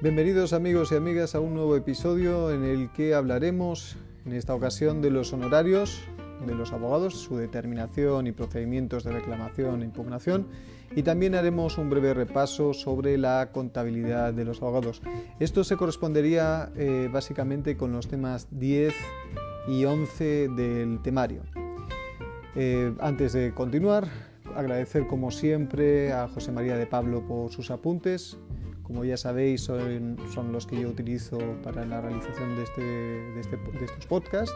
Bienvenidos amigos y amigas a un nuevo episodio en el que hablaremos en esta ocasión de los honorarios de los abogados, su determinación y procedimientos de reclamación e impugnación y también haremos un breve repaso sobre la contabilidad de los abogados. Esto se correspondería eh, básicamente con los temas 10 y 11 del temario. Eh, antes de continuar, agradecer como siempre a José María de Pablo por sus apuntes. Como ya sabéis, son, los que yo utilizo para la realización de, este, de, este, estos podcasts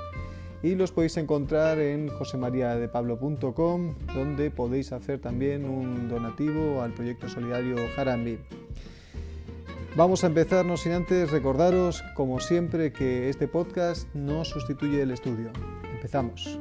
y los podéis encontrar en josemariadepablo.com donde podéis hacer también un donativo al proyecto solidario Jarambi. Vamos a empezar, no sin antes recordaros, como siempre, que este podcast no sustituye el estudio. Empezamos.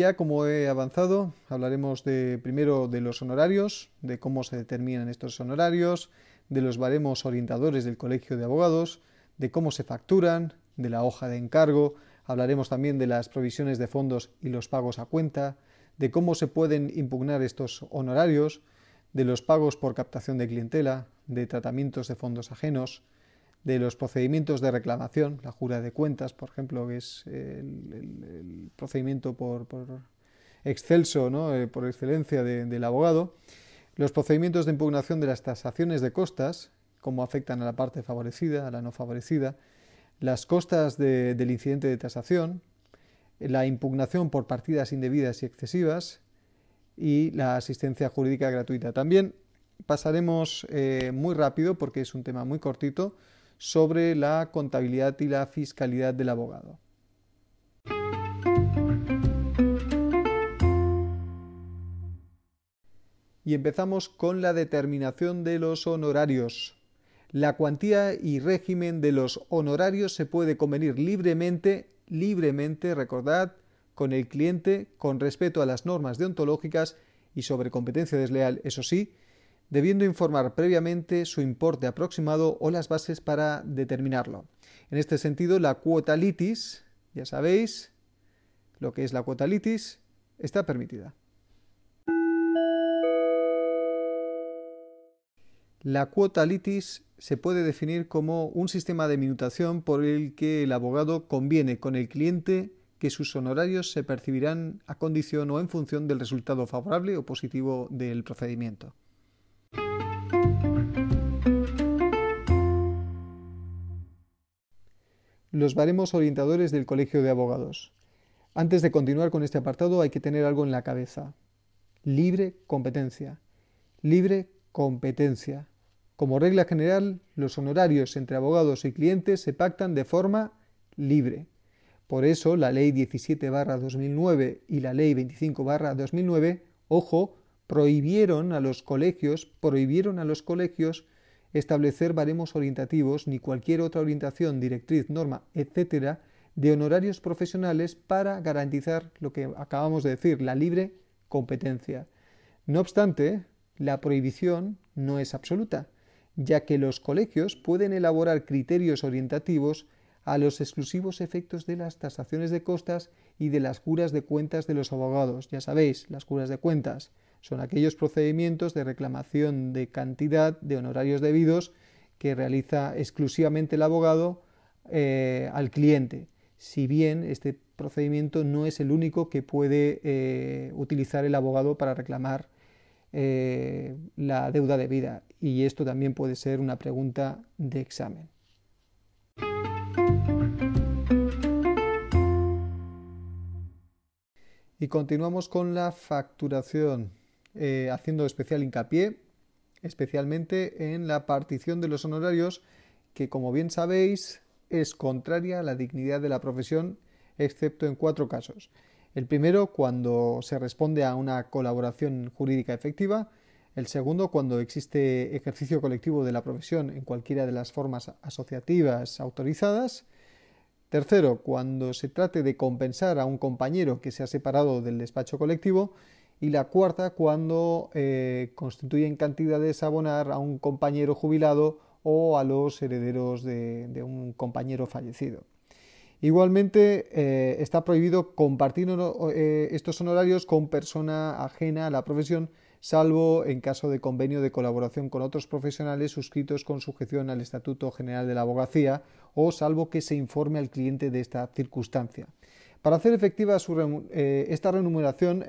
Ya como he avanzado, hablaremos de, primero de los honorarios, de cómo se determinan estos honorarios, de los baremos orientadores del Colegio de Abogados, de cómo se facturan, de la hoja de encargo, hablaremos también de las provisiones de fondos y los pagos a cuenta, de cómo se pueden impugnar estos honorarios, de los pagos por captación de clientela, de tratamientos de fondos ajenos, de los procedimientos de reclamación, la jura de cuentas, por ejemplo, que es el, procedimiento por, excelso, ¿no? Eh, por excelencia del abogado, los procedimientos de impugnación de las tasaciones de costas, cómo afectan a la parte favorecida, a la no favorecida, las costas del incidente de tasación, la impugnación por partidas indebidas y excesivas y la asistencia jurídica gratuita. También pasaremos eh, muy rápido, porque es un tema muy cortito, sobre la contabilidad y la fiscalidad del abogado. Y empezamos con la determinación de los honorarios. La cuantía y régimen de los honorarios se puede convenir libremente, libremente, recordad, con el cliente con respeto a las normas deontológicas y sobre competencia desleal, eso sí, debiendo informar previamente su importe aproximado o las bases para determinarlo. En este sentido, la cuota litis, ya sabéis lo que es la cuota litis, está permitida. La cuota litis se puede definir como un sistema de minutación por el que el abogado conviene con el cliente que sus honorarios se percibirán a condición o en función del resultado favorable o positivo del procedimiento. Los baremos orientadores del Colegio de Abogados. Antes de continuar con este apartado hay que tener algo en la cabeza. Libre competencia. Libre competencia. Como regla general, los honorarios entre abogados y clientes se pactan de forma libre. Por eso, la Ley 17-2009 y la Ley 25-2009, ojo, prohibieron a los colegios, prohibieron a los colegios establecer baremos orientativos ni cualquier otra orientación, directriz, norma, etcétera, de honorarios profesionales para garantizar lo que acabamos de decir, la libre competencia. No obstante, la prohibición no es absoluta, ya que los colegios pueden elaborar criterios orientativos a los exclusivos efectos de las tasaciones de costas y de las curas de cuentas de los abogados. Ya sabéis, las curas de cuentas son aquellos procedimientos de reclamación de cantidad de honorarios debidos que realiza exclusivamente el abogado eh, al cliente, si bien este procedimiento no es el único que puede eh, utilizar el abogado para reclamar eh, la deuda debida y esto también puede ser una pregunta de examen. Y continuamos con la facturación. Eh, haciendo especial hincapié especialmente en la partición de los honorarios que como bien sabéis es contraria a la dignidad de la profesión excepto en cuatro casos. El primero cuando se responde a una colaboración jurídica efectiva, el segundo cuando existe ejercicio colectivo de la profesión en cualquiera de las formas asociativas autorizadas, tercero cuando se trate de compensar a un compañero que se ha separado del despacho colectivo y la cuarta cuando eh, constituyen cantidades a abonar a un compañero jubilado o a los herederos de, un compañero fallecido. Igualmente, eh, está prohibido compartir eh, estos honorarios con persona ajena a la profesión, salvo en caso de convenio de colaboración con otros profesionales suscritos con sujeción al Estatuto General de la Abogacía o salvo que se informe al cliente de esta circunstancia. Para hacer efectiva eh, esta remuneración,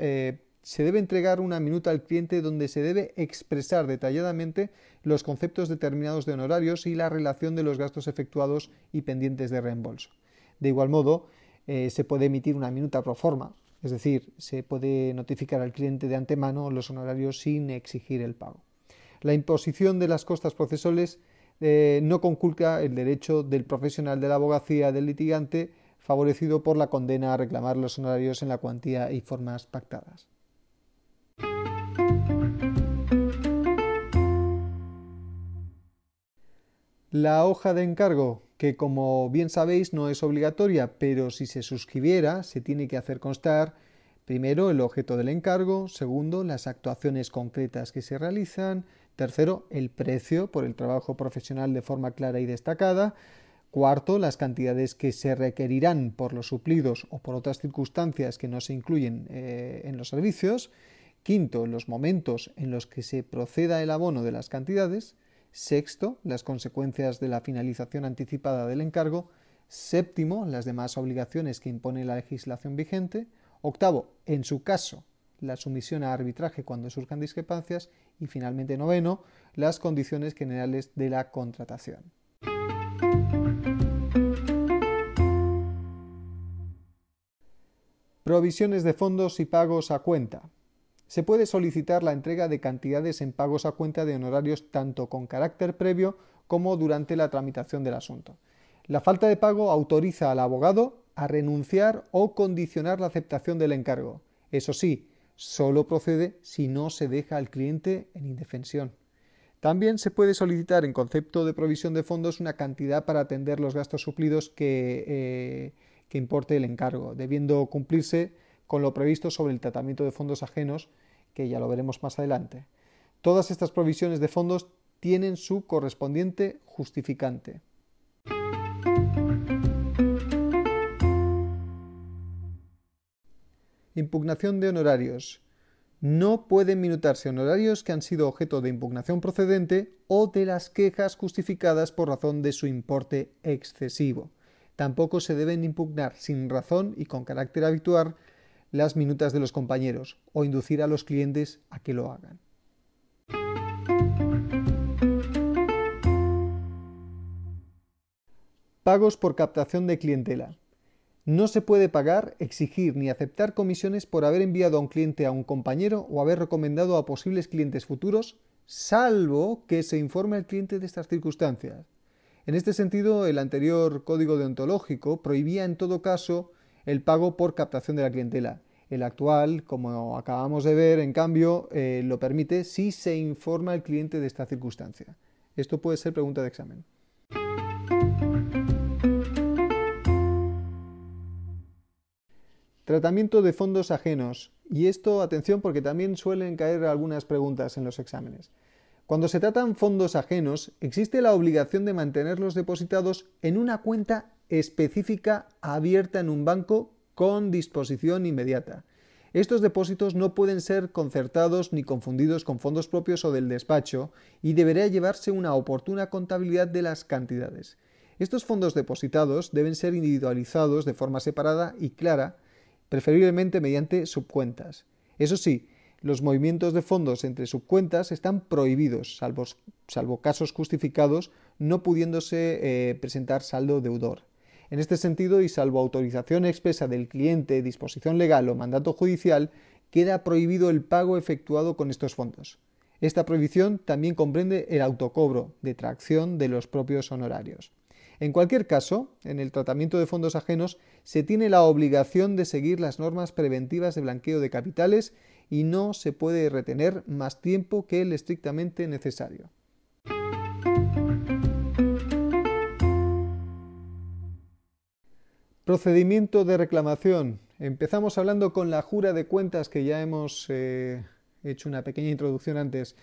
se debe entregar una minuta al cliente donde se debe expresar detalladamente los conceptos determinados de honorarios y la relación de los gastos efectuados y pendientes de reembolso. De igual modo, eh, se puede emitir una minuta pro forma, es decir, se puede notificar al cliente de antemano los honorarios sin exigir el pago. La imposición de las costas procesales eh, no conculca el derecho del profesional de la abogacía del litigante favorecido por la condena a reclamar los honorarios en la cuantía y formas pactadas. La hoja de encargo que como bien sabéis no es obligatoria, pero si se suscribiera se tiene que hacer constar primero el objeto del encargo, segundo las actuaciones concretas que se realizan, tercero el precio por el trabajo profesional de forma clara y destacada, cuarto las cantidades que se requerirán por los suplidos o por otras circunstancias que no se incluyen eh, en los servicios, quinto los momentos en los que se proceda el abono de las cantidades, Sexto, las consecuencias de la finalización anticipada del encargo. Séptimo, las demás obligaciones que impone la legislación vigente. Octavo, en su caso, la sumisión a arbitraje cuando surjan discrepancias. Y finalmente, noveno, las condiciones generales de la contratación. Provisiones de fondos y pagos a cuenta se puede solicitar la entrega de cantidades en pagos a cuenta de honorarios tanto con carácter previo como durante la tramitación del asunto. La falta de pago autoriza al abogado a renunciar o condicionar la aceptación del encargo. Eso sí, solo procede si no se deja al cliente en indefensión. También se puede solicitar en concepto de provisión de fondos una cantidad para atender los gastos suplidos que, eh, que importe el encargo, debiendo cumplirse con lo previsto sobre el tratamiento de fondos ajenos, que ya lo veremos más adelante. Todas estas provisiones de fondos tienen su correspondiente justificante. Impugnación de honorarios. No pueden minutarse honorarios que han sido objeto de impugnación procedente o de las quejas justificadas por razón de su importe excesivo. Tampoco se deben impugnar sin razón y con carácter habitual las minutas de los compañeros o inducir a los clientes a que lo hagan. Pagos por captación de clientela. No se puede pagar, exigir ni aceptar comisiones por haber enviado a un cliente a un compañero o haber recomendado a posibles clientes futuros, salvo que se informe al cliente de estas circunstancias. En este sentido, el anterior código deontológico prohibía en todo caso el pago por captación de la clientela. El actual, como acabamos de ver, en cambio, eh, lo permite si se informa al cliente de esta circunstancia. Esto puede ser pregunta de examen. Tratamiento de fondos ajenos. Y esto, atención, porque también suelen caer algunas preguntas en los exámenes. Cuando se tratan fondos ajenos, existe la obligación de mantenerlos depositados en una cuenta específica abierta en un banco con disposición inmediata. Estos depósitos no pueden ser concertados ni confundidos con fondos propios o del despacho y deberá llevarse una oportuna contabilidad de las cantidades. Estos fondos depositados deben ser individualizados de forma separada y clara, preferiblemente mediante subcuentas. Eso sí, los movimientos de fondos entre subcuentas están prohibidos, salvo, casos justificados, no pudiéndose eh, presentar saldo deudor. En este sentido, y salvo autorización expresa del cliente, disposición legal o mandato judicial, queda prohibido el pago efectuado con estos fondos. Esta prohibición también comprende el autocobro, detracción de los propios honorarios. En cualquier caso, en el tratamiento de fondos ajenos se tiene la obligación de seguir las normas preventivas de blanqueo de capitales y no se puede retener más tiempo que el estrictamente necesario. Procedimiento de reclamación. Empezamos hablando con la jura de cuentas que ya hemos eh, hecho una pequeña introducción antes.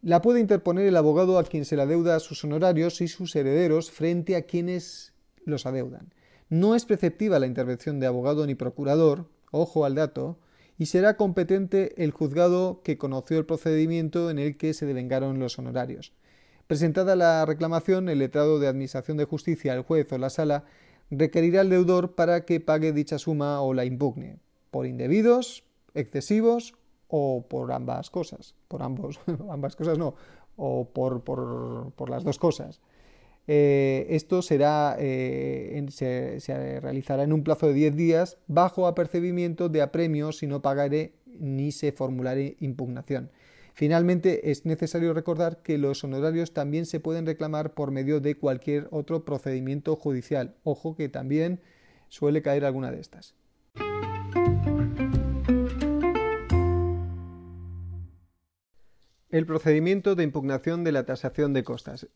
La puede interponer el abogado a quien se le adeuda sus honorarios y sus herederos frente a quienes los adeudan. No es preceptiva la intervención de abogado ni procurador, ojo al dato, y será competente el juzgado que conoció el procedimiento en el que se devengaron los honorarios. Presentada la reclamación, el letrado de Administración de Justicia, el juez o la sala requerirá al deudor para que pague dicha suma o la impugne, por indebidos, excesivos o por ambas cosas. Por ambos, ambas cosas no, o por, por, las dos cosas. Eh, esto será, eh, se, realizará en un plazo de 10 días bajo apercibimiento de apremio si no pagaré ni se formularé impugnación. Finalmente, es necesario recordar que los honorarios también se pueden reclamar por medio de cualquier otro procedimiento judicial. Ojo que también suele caer alguna de estas. El procedimiento de impugnación de la tasación de costas.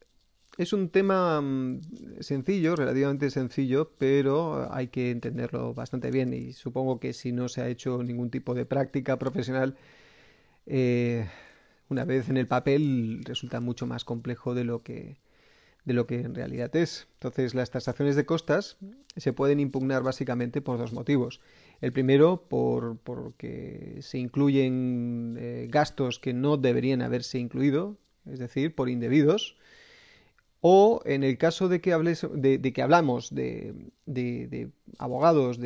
Es un tema mm, sencillo, relativamente sencillo, pero hay que entenderlo bastante bien y supongo que si no se ha hecho ningún tipo de práctica profesional, eh, una vez en el papel resulta mucho más complejo de lo que de lo que en realidad es. Entonces, las tasaciones de costas se pueden impugnar básicamente por dos motivos. El primero, por porque se incluyen eh, gastos que no deberían haberse incluido, es decir, por indebidos, o en el caso de que, hables, de, que hablamos de, abogados,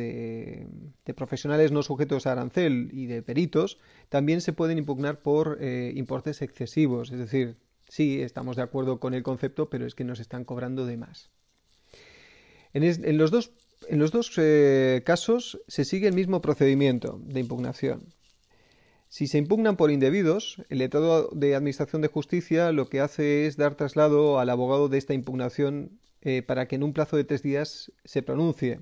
de, profesionales no sujetos a arancel y de peritos, también se pueden impugnar por eh, importes excesivos. Es decir, sí, estamos de acuerdo con el concepto, pero es que nos están cobrando de más. En, los dos, en los dos eh, casos se sigue el mismo procedimiento de impugnación. Si se impugnan por indebidos, el letrado de Administración de Justicia lo que hace es dar traslado al abogado de esta impugnación eh, para que en un plazo de tres días se pronuncie.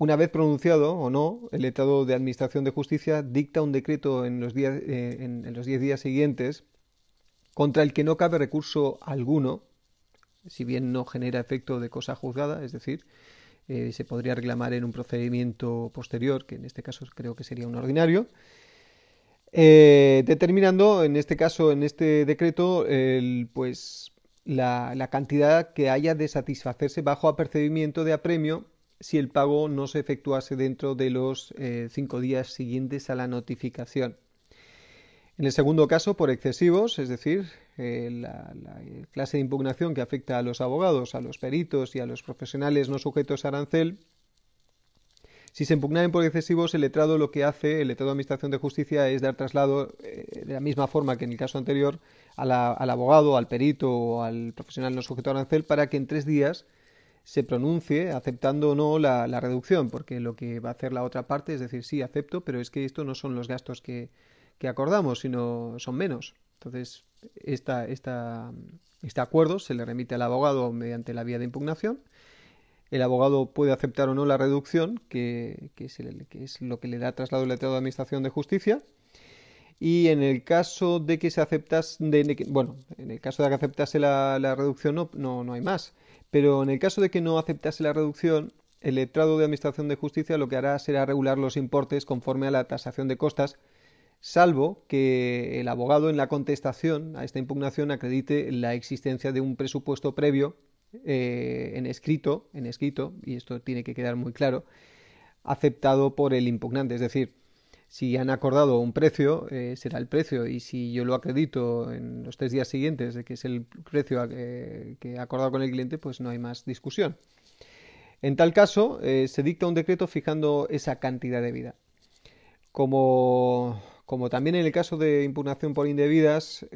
Una vez pronunciado o no, el letrado de Administración de Justicia dicta un decreto en los, días, eh, días siguientes contra el que no cabe recurso alguno, si bien no genera efecto de cosa juzgada, es decir, eh, se podría reclamar en un procedimiento posterior, que en este caso creo que sería un ordinario, eh, determinando en este caso, en este decreto, pues la, cantidad que haya de satisfacerse bajo apercibimiento de apremio si el pago no se efectuase dentro de los eh, cinco días siguientes a la notificación. En el segundo caso, por excesivos, es decir, eh, la, clase de impugnación que afecta a los abogados, a los peritos y a los profesionales no sujetos a arancel, si se impugnan por excesivos, el letrado lo que hace, el letrado de Administración de Justicia, es dar traslado eh, de la misma forma que en el caso anterior al abogado, al perito o al profesional no sujeto a arancel para que en tres días se pronuncie aceptando o no la, reducción, porque lo que va a hacer la otra parte es decir, sí, acepto, pero es que esto no son los gastos que, acordamos, sino son menos. Entonces, esta, este acuerdo se le remite al abogado mediante la vía de impugnación el abogado puede aceptar o no la reducción, que, es, lo que le da traslado el letrado de Administración de Justicia. Y en el caso de que se aceptase, bueno, en el caso de que aceptase la, reducción no, no, no hay más. Pero en el caso de que no aceptase la reducción, el letrado de Administración de Justicia lo que hará será regular los importes conforme a la tasación de costas, salvo que el abogado en la contestación a esta impugnación acredite la existencia de un presupuesto previo eh, en escrito, en escrito, y esto tiene que quedar muy claro, aceptado por el impugnante. Es decir, si han acordado un precio, eh, será el precio, y si yo lo acredito en los tres días siguientes de que es el precio eh, que he acordado con el cliente, pues no hay más discusión. En tal caso, se dicta un decreto fijando esa cantidad de vida. Como, como también en el caso de impugnación por indebidas,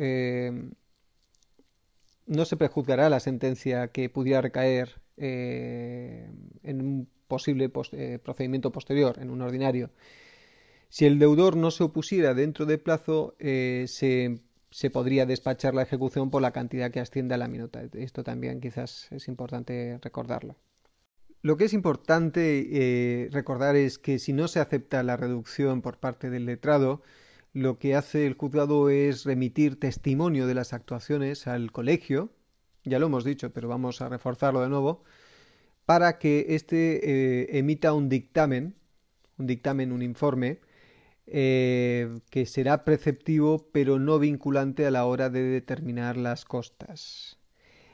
no se prejuzgará la sentencia que pudiera recaer eh, en un posible eh, procedimiento posterior, en un ordinario. Si el deudor no se opusiera dentro del plazo, eh, se, podría despachar la ejecución por la cantidad que ascienda a la minuta. Esto también quizás es importante recordarlo. Lo que es importante recordar es que si no se acepta la reducción por parte del letrado, lo que hace el juzgado es remitir testimonio de las actuaciones al colegio, ya lo hemos dicho, pero vamos a reforzarlo de nuevo, para que éste eh, emita un dictamen, un dictamen, un informe, eh, que será preceptivo pero no vinculante a la hora de determinar las costas.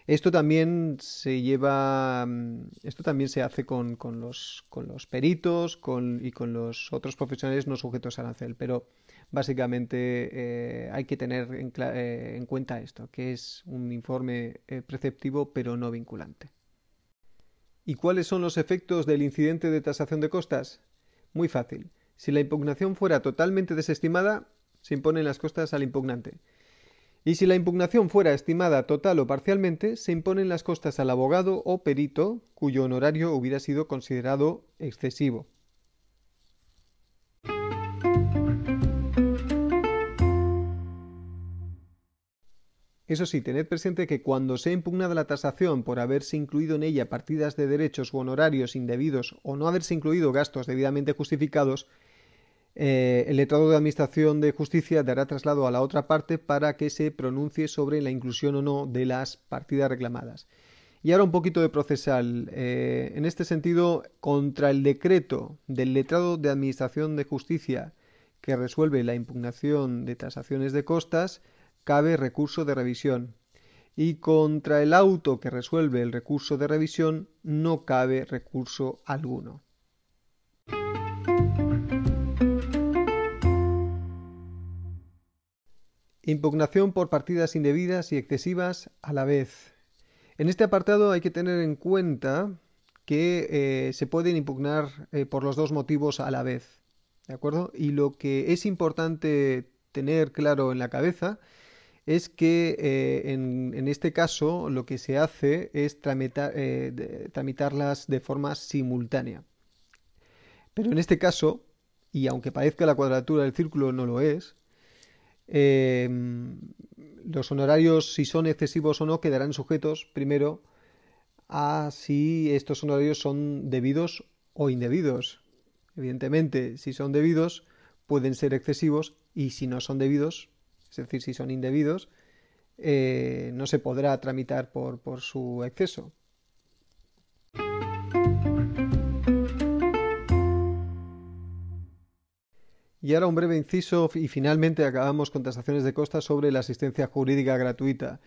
Esto también se lleva, mm, esto también se hace con, los, con los, peritos y con los otros profesionales no sujetos a arancel, pero básicamente eh, hay que tener eh, en, cuenta esto, que es un informe preceptivo pero no vinculante. ¿Y cuáles son los efectos del incidente de tasación de costas? Muy fácil. Si la impugnación fuera totalmente desestimada, se imponen las costas al impugnante. Y si la impugnación fuera estimada total o parcialmente, se imponen las costas al abogado o perito cuyo honorario hubiera sido considerado excesivo. Eso sí, tened presente que cuando sea impugnada la tasación por haberse incluido en ella partidas de derechos u honorarios indebidos o no haberse incluido gastos debidamente justificados, eh, el letrado de Administración de Justicia dará traslado a la otra parte para que se pronuncie sobre la inclusión o no de las partidas reclamadas. Y ahora un poquito de procesal. Eh, en este sentido, contra el decreto del letrado de Administración de Justicia que resuelve la impugnación de tasaciones de costas, cabe recurso de revisión. Y contra el auto que resuelve el recurso de revisión no cabe recurso alguno. Impugnación por partidas indebidas y excesivas a la vez. En este apartado hay que tener en cuenta que eh, se pueden impugnar eh, por los dos motivos a la vez. ¿De acuerdo? Y lo que es importante tener claro en la cabeza es que eh, en, este caso lo que se hace es tramitarlas de forma simultánea. Pero en este caso, y aunque parezca la cuadratura del círculo no lo es, Em, los honorarios, si son excesivos o no, quedarán sujetos primero a si estos honorarios son debidos o indebidos. Evidentemente, si son debidos, pueden ser excesivos y si no son debidos, es decir, si son indebidos, eh, no se podrá tramitar por, por su exceso. Y ahora un breve inciso y finalmente acabamos con tasaciones de costas sobre la asistencia jurídica gratuita.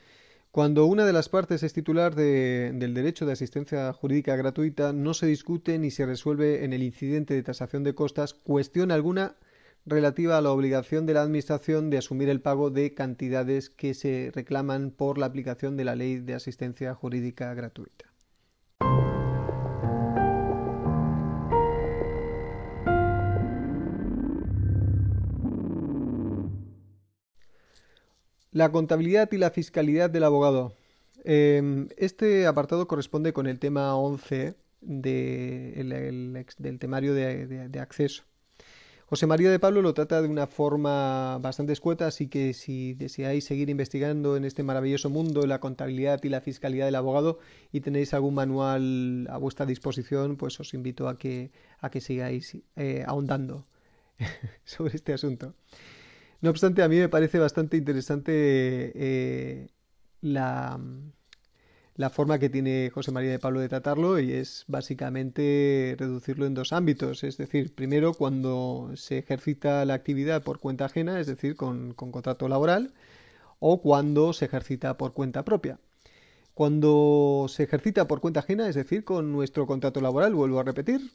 Cuando una de las partes es titular del derecho de asistencia jurídica gratuita, no se discute ni se resuelve en el incidente de tasación de costas cuestión alguna relativa a la obligación de la Administración de asumir el pago de cantidades que se reclaman por la aplicación de la Ley de Asistencia Jurídica Gratuita. La contabilidad y la fiscalidad del abogado. Em, este apartado corresponde con el tema 11 del temario de, acceso. José María de Pablo lo trata de una forma bastante escueta, así que si deseáis seguir investigando en este maravilloso mundo la contabilidad y la fiscalidad del abogado y tenéis algún manual a vuestra disposición, pues os invito a que, a que sigáis eh, ahondando sobre este asunto. No obstante, a mí me parece bastante interesante eh, la, forma que tiene José María de Pablo de tratarlo y es básicamente reducirlo en dos ámbitos. Es decir, primero cuando se ejercita la actividad por cuenta ajena, es decir, con, con contrato laboral, o cuando se ejercita por cuenta propia. Cuando se ejercita por cuenta ajena, es decir, con nuestro contrato laboral, vuelvo a repetir,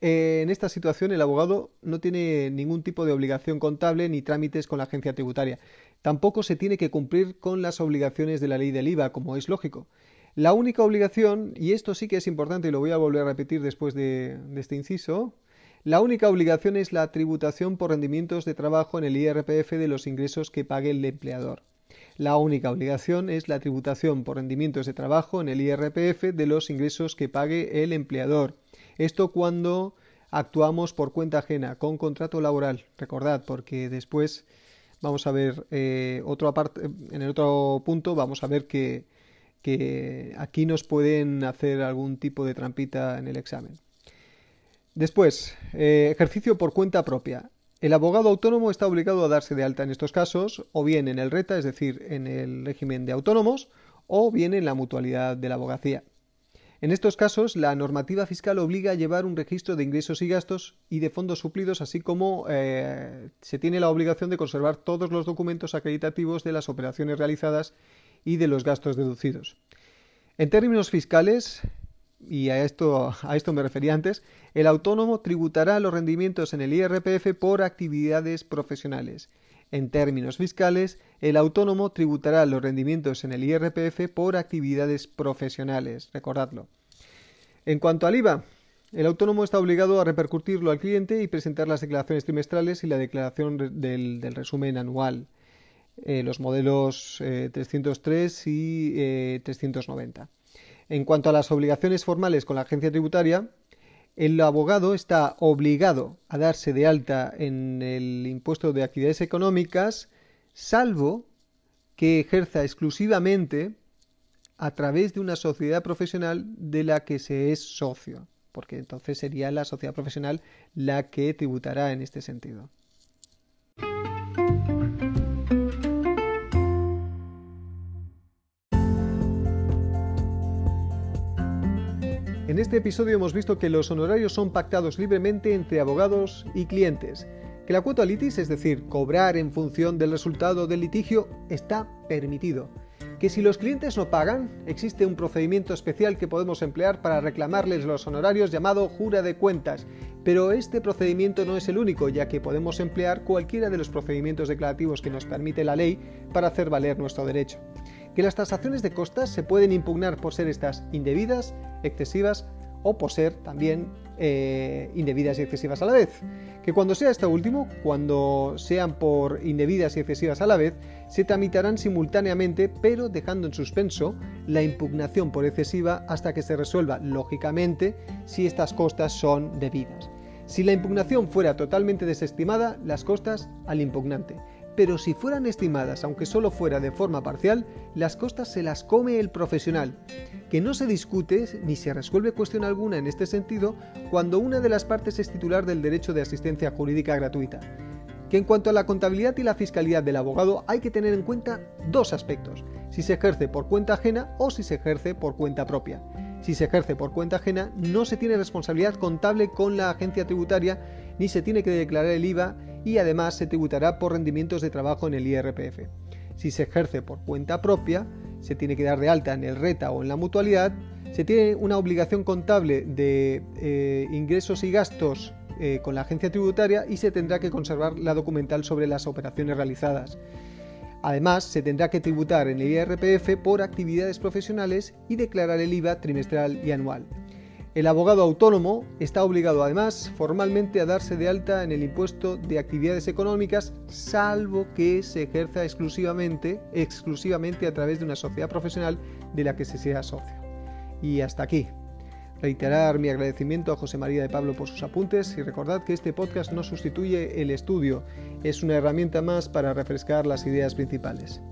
en esta situación el abogado no tiene ningún tipo de obligación contable ni trámites con la agencia tributaria. Tampoco se tiene que cumplir con las obligaciones de la ley del IVA, como es lógico. La única obligación, y esto sí que es importante y lo voy a volver a repetir después de, este inciso, la única obligación es la tributación por rendimientos de trabajo en el IRPF de los ingresos que pague el empleador. La única obligación es la tributación por rendimientos de trabajo en el IRPF de los ingresos que pague el empleador. Esto cuando actuamos por cuenta ajena, con contrato laboral. Recordad, porque después vamos a ver eh, otro aparte, en el otro punto vamos a ver que, que aquí nos pueden hacer algún tipo de trampita en el examen. Después, eh, ejercicio por cuenta propia. El abogado autónomo está obligado a darse de alta en estos casos, o bien en el RETA, es decir, en el régimen de autónomos, o bien en la mutualidad de la abogacía. En estos casos, la normativa fiscal obliga a llevar un registro de ingresos y gastos y de fondos suplidos, así como eh, se tiene la obligación de conservar todos los documentos acreditativos de las operaciones realizadas y de los gastos deducidos. En términos fiscales, y a esto, a esto me refería antes, el autónomo tributará los rendimientos en el IRPF por actividades profesionales. En términos fiscales, el autónomo tributará los rendimientos en el IRPF por actividades profesionales. Recordadlo. En cuanto al IVA, el autónomo está obligado a repercutirlo al cliente y presentar las declaraciones trimestrales y la declaración del, resumen anual, eh, los modelos 303 eh, y 390. Eh, en cuanto a las obligaciones formales con la agencia tributaria, el abogado está obligado a darse de alta en el impuesto de actividades económicas, salvo que ejerza exclusivamente a través de una sociedad profesional de la que se es socio porque entonces sería la sociedad profesional la que tributará en este sentido. En este episodio hemos visto que los honorarios son pactados libremente entre abogados y clientes, que la cuota litis, es decir, cobrar en función del resultado del litigio, está permitido que si los clientes no pagan, existe un procedimiento especial que podemos emplear para reclamarles los honorarios llamado jura de cuentas, pero este procedimiento no es el único, ya que podemos emplear cualquiera de los procedimientos declarativos que nos permite la ley para hacer valer nuestro derecho. Que las tasaciones de costas se pueden impugnar por ser estas indebidas, excesivas o por ser también eh, indebidas y excesivas a la vez. Que cuando sea esto último, cuando sean por indebidas y excesivas a la vez, se tramitarán simultáneamente, pero dejando en suspenso la impugnación por excesiva hasta que se resuelva, lógicamente, si estas costas son debidas. Si la impugnación fuera totalmente desestimada, las costas al impugnante pero si fueran estimadas, aunque solo fuera de forma parcial, las costas se las come el profesional, que no se discute ni se resuelve cuestión alguna en este sentido cuando una de las partes es titular del derecho de asistencia jurídica gratuita. Que en cuanto a la contabilidad y la fiscalidad del abogado hay que tener en cuenta dos aspectos, si se ejerce por cuenta ajena o si se ejerce por cuenta propia. Si se ejerce por cuenta ajena, no se tiene responsabilidad contable con la agencia tributaria ni se tiene que declarar el IVA y además se tributará por rendimientos de trabajo en el IRPF. Si se ejerce por cuenta propia, se tiene que dar de alta en el RETA o en la mutualidad, se tiene una obligación contable de eh, ingresos y gastos eh, con la agencia tributaria y se tendrá que conservar la documental sobre las operaciones realizadas. Además, se tendrá que tributar en el IRPF por actividades profesionales y declarar el IVA trimestral y anual. El abogado autónomo está obligado además formalmente a darse de alta en el impuesto de actividades económicas, salvo que se ejerza exclusivamente, exclusivamente a través de una sociedad profesional de la que se sea socio. Y hasta aquí. Reiterar mi agradecimiento a José María de Pablo por sus apuntes y recordad que este podcast no sustituye el estudio, es una herramienta más para refrescar las ideas principales.